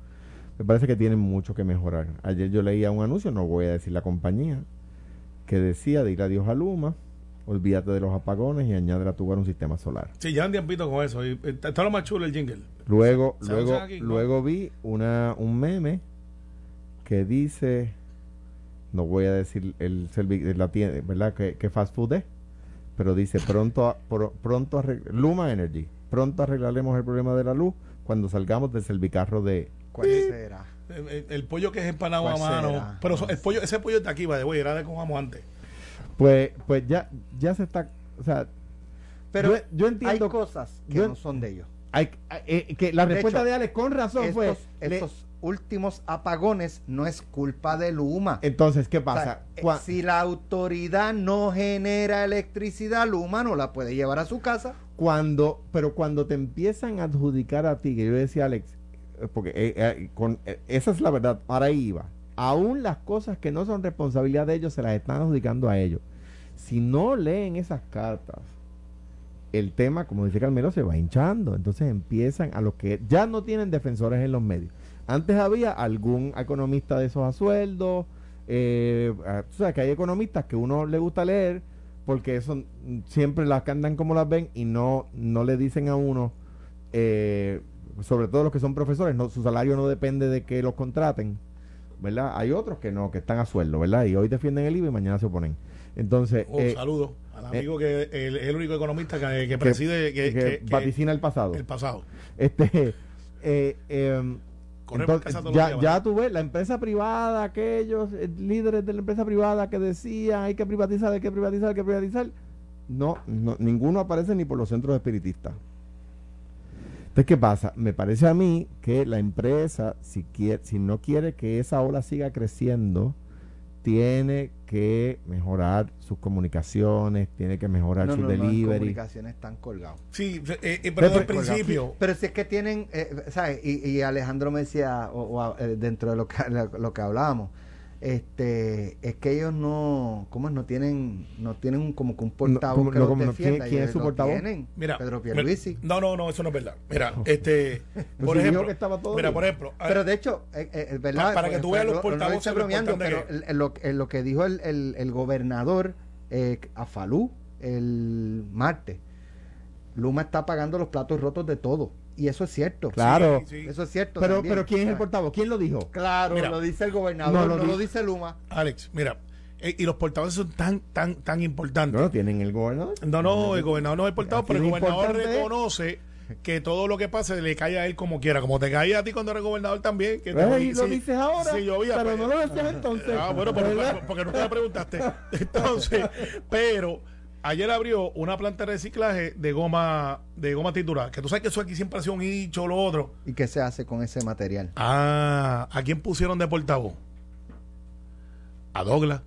S4: Me parece que tienen mucho que mejorar. Ayer yo leía un anuncio, no voy a decir la compañía, que decía de ir a Dios a Luma, olvídate de los apagones y añade a tu hogar un sistema solar.
S3: Sí, ya un tiempito con eso. Y, eh, está lo más chulo el jingle.
S4: Luego,
S3: ¿Se
S4: luego, luego vi una, un meme que dice, no voy a decir el la tienda, ¿verdad? Que, que fast food es, pero dice pronto, a- pro- pronto Luma Energy, pronto arreglaremos el problema de la luz cuando salgamos del servicarro de
S2: ¿Cuál será?
S3: El, el- el pollo que es empanado a
S2: ¿Cuál
S3: mano.
S2: será?
S3: Pero el pollo, ese pollo de aquí, va de güey, era de como vamos antes.
S4: Pues, pues ya, ya se está, o sea,
S2: Pero
S4: yo, yo entiendo
S2: hay cosas que
S4: yo-
S2: no son de ellos.
S4: hay- eh, que la
S2: De
S4: respuesta
S2: hecho,
S4: de Alex con razón fue,
S2: Estos,
S4: le-
S2: estos últimos apagones no es culpa de Luma.
S4: entonces, ¿qué
S2: O sea,
S4: pasa?
S2: eh, si la autoridad no genera electricidad, Luma no la puede llevar a su casa.
S4: cuando pero cuando te empiezan a adjudicar a ti que yo decía Alex eh, porque eh, eh, con, eh, esa es la verdad para ahí iba aún las cosas que no son responsabilidad de ellos se las están adjudicando a ellos si no leen esas cartas el tema como dice Carmelo se va hinchando entonces empiezan a los que ya no tienen defensores en los medios antes había algún economista de esos a sueldo eh, ah, sabes que hay economistas que uno le gusta leer porque eso siempre las cantan como las ven y no, no le dicen a uno, eh, sobre todo los que son profesores, no, su salario no depende de que los contraten, ¿verdad? Hay otros que no, que están a sueldo, ¿verdad? Y hoy defienden el IVA y mañana se oponen. Entonces,
S3: Oh,
S4: eh,
S3: saludo Al amigo que el- es el único economista que, que preside que,
S4: que
S3: que- que-
S4: vaticina el pasado.
S3: el pasado.
S4: Este, eh, eh,
S3: por
S4: entonces, ya, ya tú ves, la empresa privada, aquellos eh, líderes de la empresa privada que decían hay que privatizar, hay que privatizar, hay que privatizar, no, no ninguno aparece ni por los centros espiritistas. Entonces, ¿qué pasa? Me parece a mí que la empresa, si, quiere, si no quiere que esa ola siga creciendo, tiene que mejorar sus comunicaciones, tiene que mejorar
S2: No,
S4: sus
S2: no,
S4: delivery.
S2: comunicaciones están colgados.
S3: Sí, eh, eh, pero
S4: Pero-
S3: al principio.
S2: Pero si es que tienen, eh, ¿sabes? Y, y Alejandro me decía, o, o, eh, dentro de lo que, lo, lo que hablábamos, este, es que ellos no, ¿cómo es? No tienen, no tienen un- como que un portavoz
S4: como-
S2: que
S4: no,
S2: los
S4: no, ¿quién-
S2: defienda.
S4: quién
S2: Ellos
S4: es su portavoz?
S2: tienen,
S3: Mira,
S2: Pedro
S3: mira,
S2: Pierluisi.
S3: No, no, no, eso no es verdad. Mira, este, por ejemplo,
S4: que estaba todo
S3: mira, por ejemplo,
S2: Pero de hecho, eh, eh, es verdad.
S3: Pa- para que
S2: pues,
S3: tú veas
S2: pero
S3: los
S2: lo- lo
S3: portavoces,
S2: bromeando, pero
S3: que
S2: lo, lo que dijo el, el, el gobernador eh, a Falú el martes, Luma está pagando los platos rotos de todo. Y eso es cierto.
S4: Claro.
S3: Sí, sí.
S2: Eso es cierto.
S4: Pero,
S2: también,
S4: pero ¿quién es el portavoz? ¿Quién lo dijo?
S2: Claro,
S3: Mira.
S2: lo dice el gobernador,
S4: No
S2: no
S4: lo
S2: lo,
S4: di-
S2: dice Luma.
S3: Alex, mira, eh, y los portavoces son tan, tan, tan importantes.
S4: No lo tienen el gobernador.
S3: No, no, el gobernador no es el portavoz, pero el gobernador reconoce que todo lo que pase le cae a él como quiera, como te cae a ti cuando eres gobernador también. Que te-
S4: Ey, lo
S3: si-
S4: dices ahora,
S3: si llovía,
S4: pero
S3: pues-
S4: no lo decías entonces.
S3: Ah, bueno,
S4: ¿verdad?
S3: porque nunca me preguntaste. Entonces, pero ayer abrió una planta de reciclaje de goma de goma titular, que tú sabes que eso aquí siempre ha sido un hicho, lo otro.
S2: ¿Y qué se hace con ese material?
S3: Ah, ¿a quién pusieron de portavoz? A Douglas.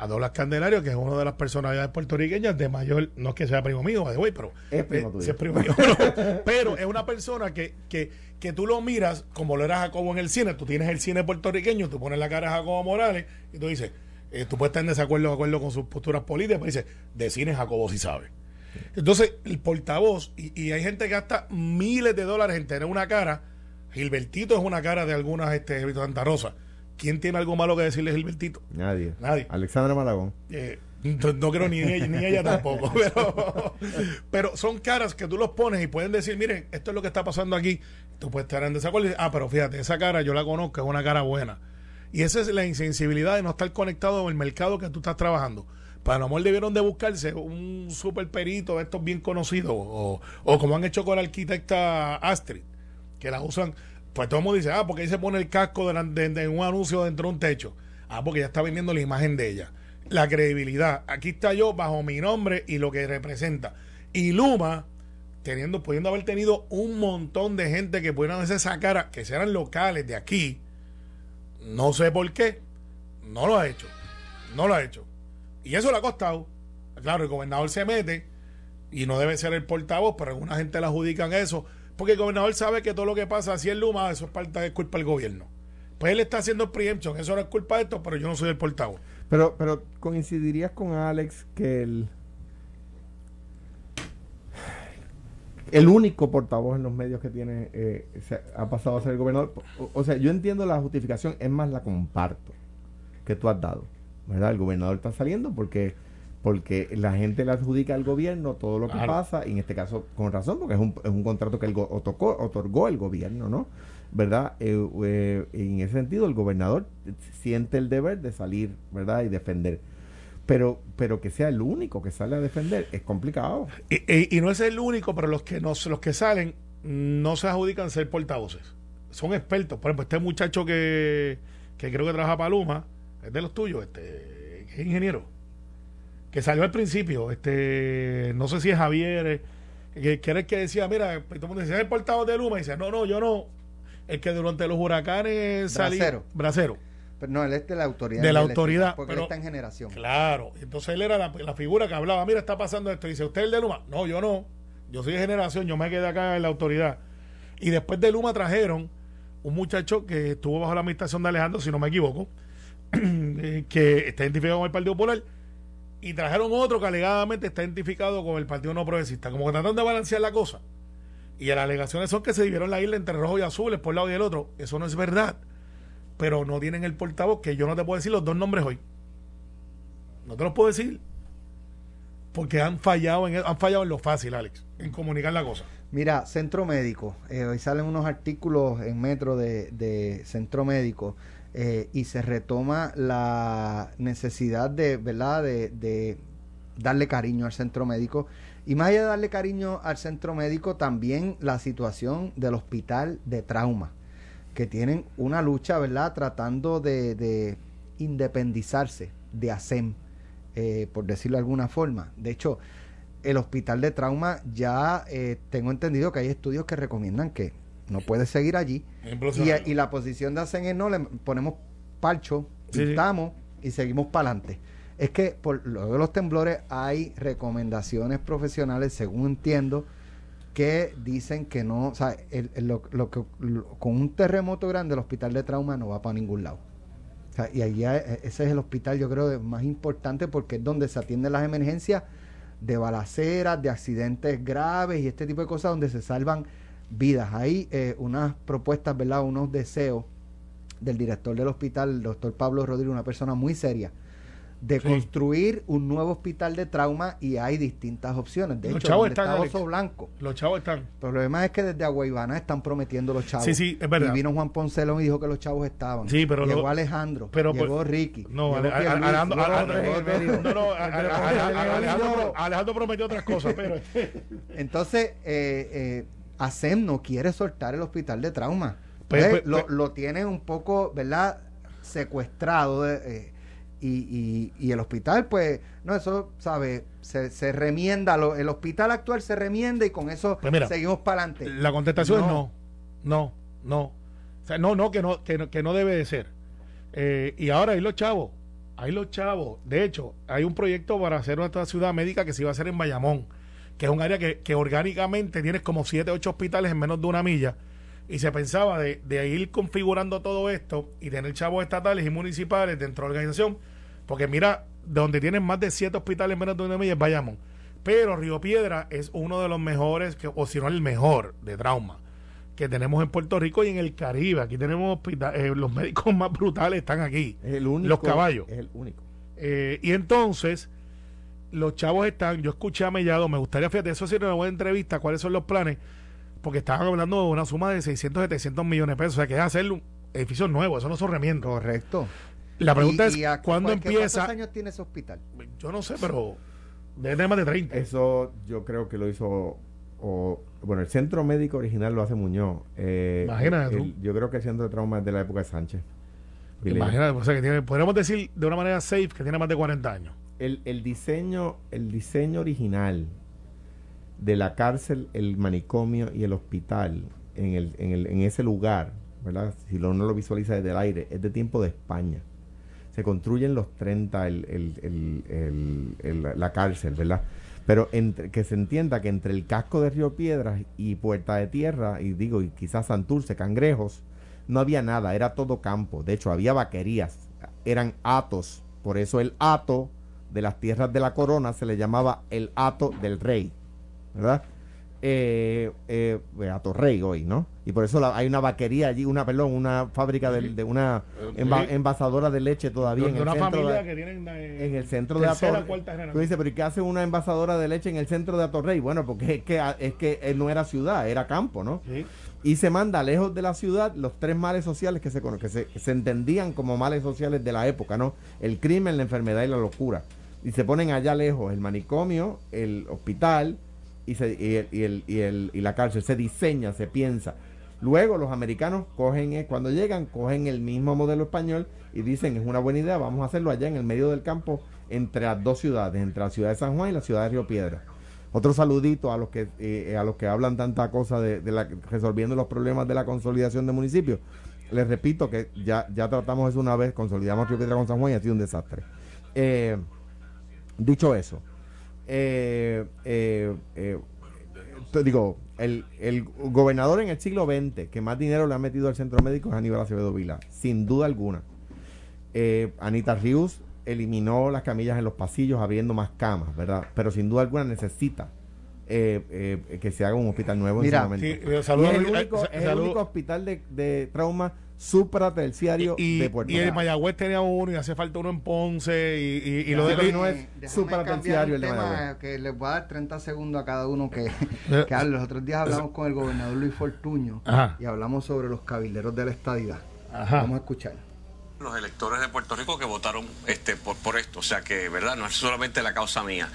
S3: A Douglas Candelario, que es una de las personalidades puertorriqueñas de mayor, no es que sea primo mío, way, pero
S4: Es primo
S3: eh,
S4: tuyo.
S3: es primo mío, pero, pero es una persona que, que, que tú lo miras como lo era Jacobo en el cine, tú tienes el cine puertorriqueño, tú pones la cara de Jacobo Morales y tú dices, eh, tú puedes estar en desacuerdo acuerdo con sus posturas políticas, pero dices, de cine Jacobo sí sabe. Entonces, el portavoz, y, y hay gente que gasta miles de dólares en tener una cara. Gilbertito es una cara de algunas este, de Santa Rosa. ¿Quién tiene algo malo que decirle a Gilbertito?
S4: Nadie.
S3: Nadie.
S4: Alexandra Malagón.
S3: Eh, no, no creo ni ella, ni ella tampoco. Pero, pero son caras que tú los pones y pueden decir, miren, esto es lo que está pasando aquí. Tú puedes estar en desacuerdo y decir, ah, pero fíjate, esa cara yo la conozco, es una cara buena. Y esa es la insensibilidad de no estar conectado con el mercado que tú estás trabajando. Para lo mejor debieron de buscarse un super perito de estos bien conocidos, o, o como han hecho con la arquitecta Astrid, que la usan, pues todo el mundo dice, ah, porque ahí se pone el casco de, un anuncio dentro de un techo. Ah, porque ya está vendiendo la imagen de ella. La credibilidad. Aquí está yo bajo mi nombre y lo que representa. Y Luma, teniendo, pudiendo haber tenido un montón de gente que pudieran hacer esa cara, que sean locales de aquí, no sé por qué, no lo ha hecho. No lo ha hecho. Y eso le ha costado. Claro, el gobernador se mete y no debe ser el portavoz, pero alguna gente le adjudican eso. Porque el gobernador sabe que todo lo que pasa así en Luma, eso es parte de culpa del gobierno. Pues él está haciendo preemption, eso no es culpa de esto, pero yo no soy el portavoz.
S4: Pero, pero coincidirías con Alex que el el único portavoz en los medios que tiene eh, se ha pasado a ser el gobernador. O, o sea, yo entiendo la justificación, es más la comparto que tú has dado, ¿verdad? El gobernador está saliendo porque porque la gente le adjudica al gobierno todo lo que
S3: Claro.
S4: pasa, y en este caso con razón, porque es un, es un contrato que el go- otorgó, otorgó el gobierno, ¿no? ¿Verdad? Eh, eh, en ese sentido, el gobernador siente el deber de salir, ¿verdad? Y defender. Pero, pero que sea el único que sale a defender es complicado.
S3: Y, y- y no es el único, pero los que, nos, los que salen no se adjudican ser portavoces. Son expertos. Por ejemplo, este muchacho que, que creo que trabaja para Luma, es de los tuyos, este, que es ingeniero, que salió al principio, este, no sé si es Javier, eh, que, que era el que decía, mira, todo el mundo decía, ¿es el portavoz de Luma? Y dice, no, no, yo no. El que durante los huracanes salía.
S2: Bracero.
S3: Bracero.
S2: Pero no, él es de la autoridad.
S3: De la autoridad,
S2: Porque
S3: pero-
S2: él está en generación.
S3: Claro, entonces él era la, la figura que hablaba, mira, está pasando esto. Dice, ¿usted es el de Luma? No, yo no. Yo soy de generación, yo me quedé acá en la autoridad. Y después de Luma trajeron un muchacho que estuvo bajo la administración de Alejandro, si no me equivoco, eh, que está identificado con el Partido Popular, y trajeron otro que alegadamente está identificado con el Partido No Progresista, como que tratan de balancear la cosa. Y las alegaciones son que se dividieron la isla entre rojo y azules por un lado y el otro. Eso no es verdad. Pero no tienen el portavoz, que yo no te puedo decir los dos nombres hoy. No te los puedo decir. Porque han fallado en, han fallado en lo fácil, Alex, en comunicar la cosa.
S2: Mira, centro médico. Eh, hoy salen unos artículos en Metro de, de centro médico eh, y se retoma la necesidad de, ¿verdad? De, de darle cariño al centro médico. Y más allá de darle cariño al centro médico, también la situación del hospital de trauma, que tienen una lucha, ¿verdad?, tratando de, de independizarse de ASEM, eh, por decirlo de alguna forma. De hecho, el hospital de trauma ya eh, tengo entendido que hay estudios que recomiendan que no puede seguir allí. Y, y la posición de ASEM es no, le ponemos
S3: sí.
S2: pintamos y seguimos para adelante. Es que por lo de los temblores hay recomendaciones profesionales, según entiendo, que dicen que no, o sea, el- lo, lo que, con un terremoto grande el hospital de trauma no va para ningún lado. O sea, y allí hay- ese es el hospital, yo creo, más importante porque es donde se atienden las emergencias de balaceras, de accidentes graves y este tipo de cosas donde se salvan vidas. Hay eh, unas propuestas, ¿verdad? Unos deseos del director del hospital, el doctor Pablo Rodríguez, una persona muy seria, de
S3: Sí.
S2: construir un nuevo hospital de trauma y hay distintas opciones. De
S3: Los
S2: hecho,
S3: chavos están, Alex.
S2: Blanco.
S3: Los chavos están.
S2: El problema es que desde Aguaybana están prometiendo los chavos.
S3: Sí, sí, es verdad.
S2: Y vino Juan Poncelón y dijo que los chavos estaban.
S3: Sí, pero
S2: llegó
S3: lo-
S2: Alejandro,
S3: pero
S2: llegó Ricky.
S3: No, Alejandro, Alejandro, prometió otras cosas, pero
S2: Entonces, eh, eh, ASEM no quiere soltar el hospital de trauma.
S3: Pues,
S2: Eh,
S3: pues,
S2: lo,
S3: pues-
S2: lo tiene un poco, ¿verdad? Secuestrado. de, eh, y, y- y el hospital, pues, no, eso, ¿sabe? Se, se remienda. lo- el hospital actual se remienda y con eso
S3: Pues mira,
S2: seguimos para adelante.
S3: la contestación es
S2: No.
S3: no. No, no. O sea, no, no, que no, que no, que no debe de ser. Eh, y ahora hay los chavos. Hay los chavos. De hecho, hay un proyecto para hacer una ciudad médica que se iba a hacer en Bayamón, que es un área que, que orgánicamente tienes como 7, 8 hospitales en menos de una milla. Y se pensaba de, de ir configurando todo esto y tener chavos estatales y municipales dentro de la organización. Porque mira, donde tienen más de 7 hospitales en menos de una milla es Bayamón. Pero Río Piedra es uno de los mejores, que, o si no el mejor, de trauma que tenemos en Puerto Rico y en el Caribe. Aquí tenemos eh, los médicos más brutales están aquí.
S4: Es el único.
S3: Los caballos.
S4: Es el único.
S3: Eh, y entonces, los chavos están, yo escuché a Mellado, me gustaría, fíjate, eso sería una buena entrevista, cuáles son los planes, porque estaban hablando de una suma de 600, 700 millones de pesos, o sea, que es hacer un edificio nuevo, eso no son remiendos.
S2: Correcto.
S3: La pregunta
S2: Y- y a-
S3: es, ¿cuándo
S2: ¿cuál- qué-
S3: empieza?
S2: ¿Cuántos años tiene ese hospital?
S3: Yo no sé, pero debe tener más de 30.
S4: Eso yo creo que lo hizo. O, bueno, el centro médico original lo hace Muñoz. Eh,
S3: Imagínate
S4: el-
S3: tú.
S4: yo creo que el centro de trauma es de la época de Sánchez.
S3: Imagínate, o sea, que tiene, podríamos decir de una manera safe que tiene más de 40 años.
S4: el, el diseño el diseño original de la cárcel el manicomio y el hospital en, el, en, el, en ese lugar verdad si uno lo visualiza desde el aire es de tiempo de España. Se construye en los 30 el, la cárcel verdad pero entre, que se entienda que entre el casco de Río Piedras y Puerta de Tierra y digo y quizás Santurce Cangrejos no había nada era todo campo. De hecho había vaquerías. Eran atos por eso el ato de las tierras de la corona se le llamaba el hato del rey, ¿verdad? Eh, eh, pues, hato rey hoy, ¿no? Y por eso la- hay una vaquería allí, una, perdón, una fábrica de, de una enva-
S3: Sí.
S4: envasadora de leche todavía
S3: de
S4: en el centro de,
S3: que tienen eh,
S4: en el centro de Atorrey. Tú dices, pero ¿y qué hace una envasadora de leche en el centro de Atorrey? Bueno, porque es que, es que eh, no era ciudad, era campo, ¿no?
S3: Sí.
S4: y se manda lejos de la ciudad los tres males sociales que se, que se, que se entendían como males sociales de la época, ¿no? El crimen, la enfermedad y la locura. Y se ponen allá lejos el manicomio, el hospital y, se- y, el- y el- y el- y la cárcel. Se diseña, se piensa. Luego los americanos cogen, eh, cuando llegan, cogen el mismo modelo español y dicen, es una buena idea, vamos a hacerlo allá en el medio del campo, entre las dos ciudades, entre la ciudad de San Juan y la ciudad de Río Piedra. Otro saludito a los que eh, a los que hablan tanta cosa de, la, resolviendo los problemas de la consolidación de municipios. Les repito que ya, ya tratamos eso una vez, consolidamos Río Piedra con San Juan y ha sido un desastre. Eh, dicho eso, eh, eh, eh, digo, el, el gobernador en el siglo XX que más dinero le ha metido al centro médico es Aníbal Acevedo Vila, sin duda alguna. Eh, Anita Rius eliminó las camillas en los pasillos abriendo más camas, ¿verdad? Pero sin duda alguna necesita eh, eh, que se haga un hospital nuevo
S2: Mira,
S4: en.
S3: Sí,
S4: es el único, es el único hospital de, de trauma supraterciario
S3: y,
S4: de Puerto
S3: y el
S4: Rico.
S3: Mayagüez tenía uno y hace falta uno en Ponce y, y, y lo de y-
S4: no es supraterciario el de Mayagüez.
S2: que les voy a dar 30 segundos a cada uno que,
S3: Eh,
S2: que hable. Los otros días hablamos con el gobernador Luis Fortuño
S3: Ajá.
S2: y hablamos sobre los cabilderos de la estadidad.
S3: Ajá.
S2: Vamos a escuchar.
S6: los electores de Puerto Rico que votaron este, por, por esto. O sea que, ¿verdad? No es solamente la causa mía.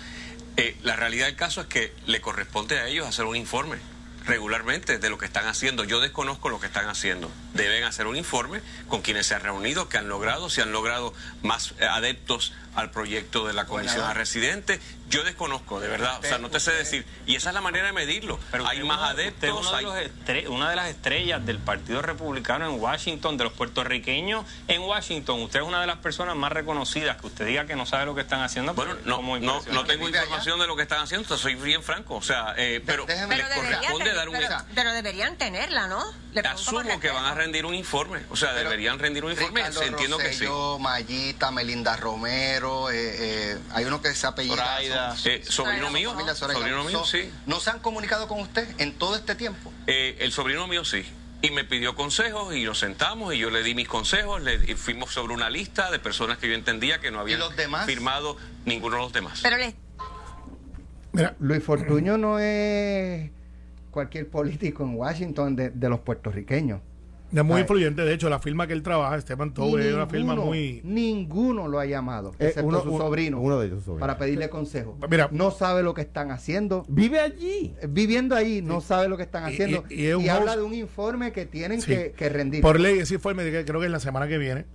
S6: Eh, la realidad del caso es que le corresponde a ellos hacer un informe regularmente de lo que están haciendo. Yo desconozco lo que están haciendo. Deben hacer un informe con quienes se han reunido, que han logrado, si han logrado más adeptos al proyecto de la comisión a residentes. Yo desconozco, de verdad. O sea, no te sé decir. Y esa es la manera de medirlo.
S7: Pero
S6: hay más
S7: uno-
S6: adeptos. hay-
S7: una de las estrellas del Partido Republicano en Washington, de los puertorriqueños en Washington. Usted es una de las personas más reconocidas. Que usted diga que no sabe lo que están haciendo.
S6: Bueno, no, no, no tengo información de lo que están haciendo, te soy bien franco. O sea, eh, pero les
S8: Pero, debería
S6: corresponde
S8: tener-
S6: dar un...
S8: pero, pero deberían tenerla, ¿no? Le
S6: Asumo que van a rendir un informe. O sea,
S9: Pero
S6: deberían rendir un informe.
S9: Ricardo
S6: Entiendo que sí.
S9: Mayita, Melinda Romero, eh, eh, hay uno que se apellida
S6: Eh, sobrino mío,
S9: familia Zoraida.
S6: sobrino mío,
S9: So-
S6: sí.
S9: ¿No se han comunicado con usted en todo este tiempo?
S6: Eh, el sobrino mío sí. Y me pidió consejos y nos sentamos y yo le di mis consejos. Le, y fuimos sobre una lista de personas que yo entendía que no habían
S9: los demás?
S6: firmado ninguno de los demás.
S8: Pero le-
S3: Mira,
S2: Luis Fortuño no es cualquier político en Washington de, de los puertorriqueños.
S3: Es muy influyente. De hecho, la firma que él trabaja, Esteban
S2: Y
S3: Toure, es una firma muy.
S2: Ninguno lo ha llamado,
S4: Eh,
S2: excepto
S4: uno-
S2: su sobrino,
S4: uno de ellos, su sobrino.
S2: para pedirle consejo.
S3: Mira.
S2: no sabe lo que están haciendo.
S4: Vive allí.
S2: Viviendo ahí, no sabe lo que están haciendo.
S3: y-
S2: Y,
S3: y es un
S2: habla
S3: host-
S2: de un informe que tienen
S3: Sí.
S2: que, que rendir.
S3: Por ley, ese informe, creo que es la semana que viene.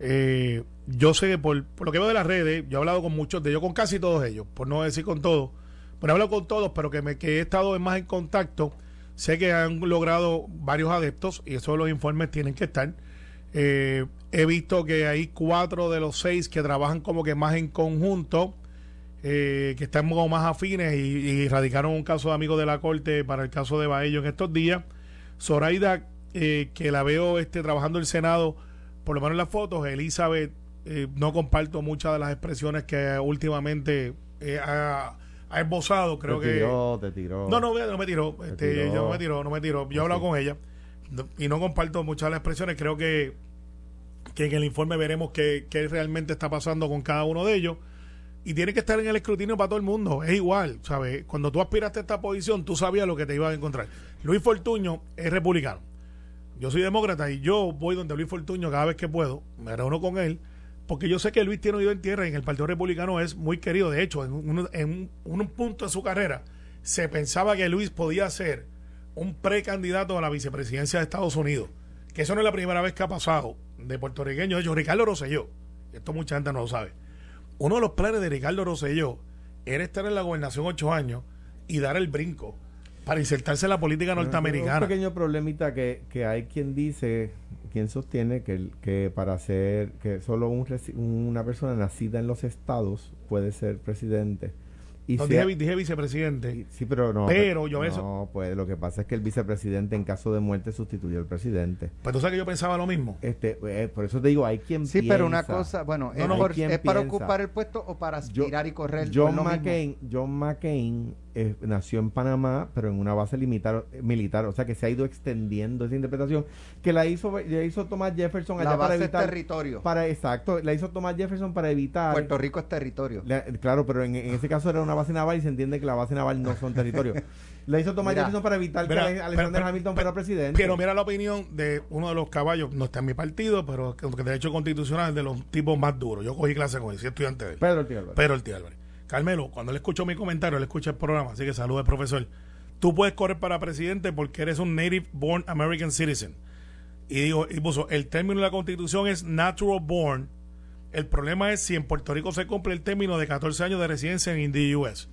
S3: Eh, yo sé que por, por lo que veo de las redes, yo he hablado con muchos de ellos, con casi todos ellos, por no decir con todos, pero he hablado con todos, pero que, me, que he estado más en contacto. Sé que han logrado varios adeptos y esos los informes tienen que estar. Eh, he visto que hay cuatro de los seis que trabajan como que más en conjunto, eh, que están como más afines y, y radicaron un caso de amigos de la corte para el caso de Baello en estos días. Zoraida, eh, que la veo este, trabajando el Senado, por lo menos en las fotos, Elizabeth, eh, no comparto muchas de las expresiones que últimamente eh, ha, ha esbozado, creo
S4: te
S3: que...
S4: te tiró.
S3: No, no, no me tiró.
S4: Te
S3: Este,
S4: tiró.
S3: yo no me tiró, no me tiró. Yo he hablado con ella y no comparto muchas de las expresiones. Creo que, que en el informe veremos qué, qué realmente está pasando con cada uno de ellos. Y tiene que estar en el escrutinio para todo el mundo. Es igual, ¿sabes? Cuando tú aspiraste a esta posición, tú sabías lo que te ibas a encontrar. Luis Fortuño es republicano. Yo soy demócrata y yo voy donde Luis Fortuño cada vez que puedo, me reúno con él, porque yo sé que Luis tiene oído en tierra y en el Partido Republicano es muy querido. De hecho, en un, en un- un punto de su carrera se pensaba que Luis podía ser un precandidato a la vicepresidencia de Estados Unidos. Que eso no es la primera vez que ha pasado de puertorriqueño. De hecho, Ricardo Rosselló, esto mucha gente no lo sabe. Uno de los planes de Ricardo Rosselló era estar en la gobernación ocho años y dar el brinco para insertarse en la política
S4: Un
S3: norteamericana.
S4: pequeño problemita que, que hay quien dice, quien sostiene que, que para ser, que solo un una persona nacida en los estados puede ser presidente. Y
S3: No,
S4: sea-
S3: dije, dije vicepresidente.
S4: y- sí, pero no.
S3: Pero yo
S4: no,
S3: eso-
S4: pues lo que pasa es que el vicepresidente en caso de muerte sustituye al presidente.
S3: Pues tú sabes que yo pensaba lo mismo.
S4: Este, eh, por eso te digo, hay quien
S2: Sí, pero una cosa, bueno,
S3: No,
S2: es,
S3: no,
S2: por- para ocupar el puesto o para
S4: Yo-
S2: aspirar y correr.
S4: John. McCain, John McCain eh, nació en Panamá, pero en una base limitar, eh, militar, o sea que se ha ido extendiendo esa interpretación que la hizo, la hizo Thomas Jefferson
S2: La
S4: allá para
S2: base es
S4: evitar,
S2: territorio.
S4: para exacto, la hizo Thomas Jefferson para evitar,
S2: Puerto Rico es territorio.
S4: la- claro, pero en, en ese caso era una base naval y se entiende que la base naval no son territorios. La hizo Thomas Jefferson para evitar
S3: Mira,
S4: que Ale- Alexander
S3: pero-
S4: Hamilton fuera presidente.
S3: Pero mira la opinión de uno de los caballos, no está en mi partido, pero que de hecho constitucional es de los tipos más duros. Yo cogí clase con él, estudiante de él.
S4: Pedro Ortiz Álvarez.
S3: Pero el tío Álvarez. Carmelo, cuando él escuchó mi comentario, él escucha el programa, así que salude, profesor. Tú puedes correr para presidente porque eres un native born American citizen. Y digo, y puso, el término de la constitución es natural born. El problema es si en Puerto Rico se cumple el término de 14 años de residencia en the US.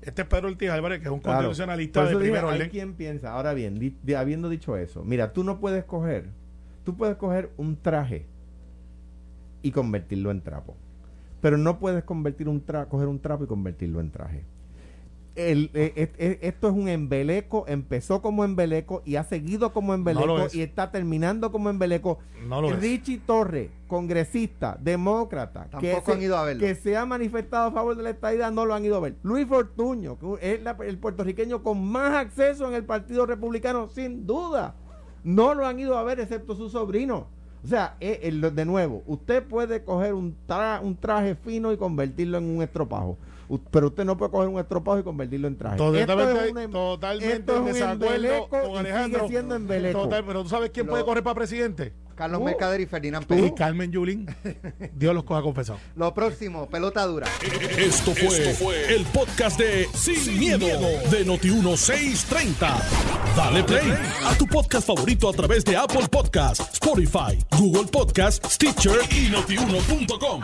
S3: Este es Pedro Ortiz Álvarez, que es un
S4: Claro.
S3: constitucionalista de primer orden.
S4: quien piensa. Ahora bien, di- di- habiendo dicho eso, mira, tú no puedes coger, tú puedes coger un traje y convertirlo en trapo, pero no puedes convertir un tra coger un trapo y convertirlo en traje. El, eh, eh, eh, esto es un embeleco, empezó como embeleco y ha seguido como embeleco y está terminando como embeleco.
S3: No lo es.
S4: Richie Torre, congresista, demócrata, que se,
S2: han ido a verlo.
S4: que se ha manifestado a favor de la estadidad, no lo han ido a ver. Luis Fortuño, que es la- el puertorriqueño con más acceso en el Partido Republicano, sin duda, no lo han ido a ver excepto su sobrino. O sea, eh, eh, de nuevo, usted puede coger un, tra- un traje fino y convertirlo en un estropajo. Pero usted no puede coger un estropajo y convertirlo en traje.
S3: Totalmente,
S4: Esto es un em-
S3: totalmente
S4: esto es
S3: en
S4: un
S3: desacuerdo
S4: embeleco
S3: con
S4: y
S3: Alejandro.
S4: sigue siendo embeleco.
S3: Total, pero tú sabes quién
S2: Lo-
S3: puede correr para presidente.
S2: Carlos
S4: Uh.
S2: Mercader y Ferdinand
S3: Y
S2: Pérez.
S3: Carmen Yulín, Dios los coja confesado.
S2: Lo próximo, pelota dura.
S1: Esto fue, el podcast de Sin, miedo, de Noti1630. Dale play a tu podcast favorito a través de Apple Podcasts, Spotify, Google Podcasts, Stitcher y notiuno.com.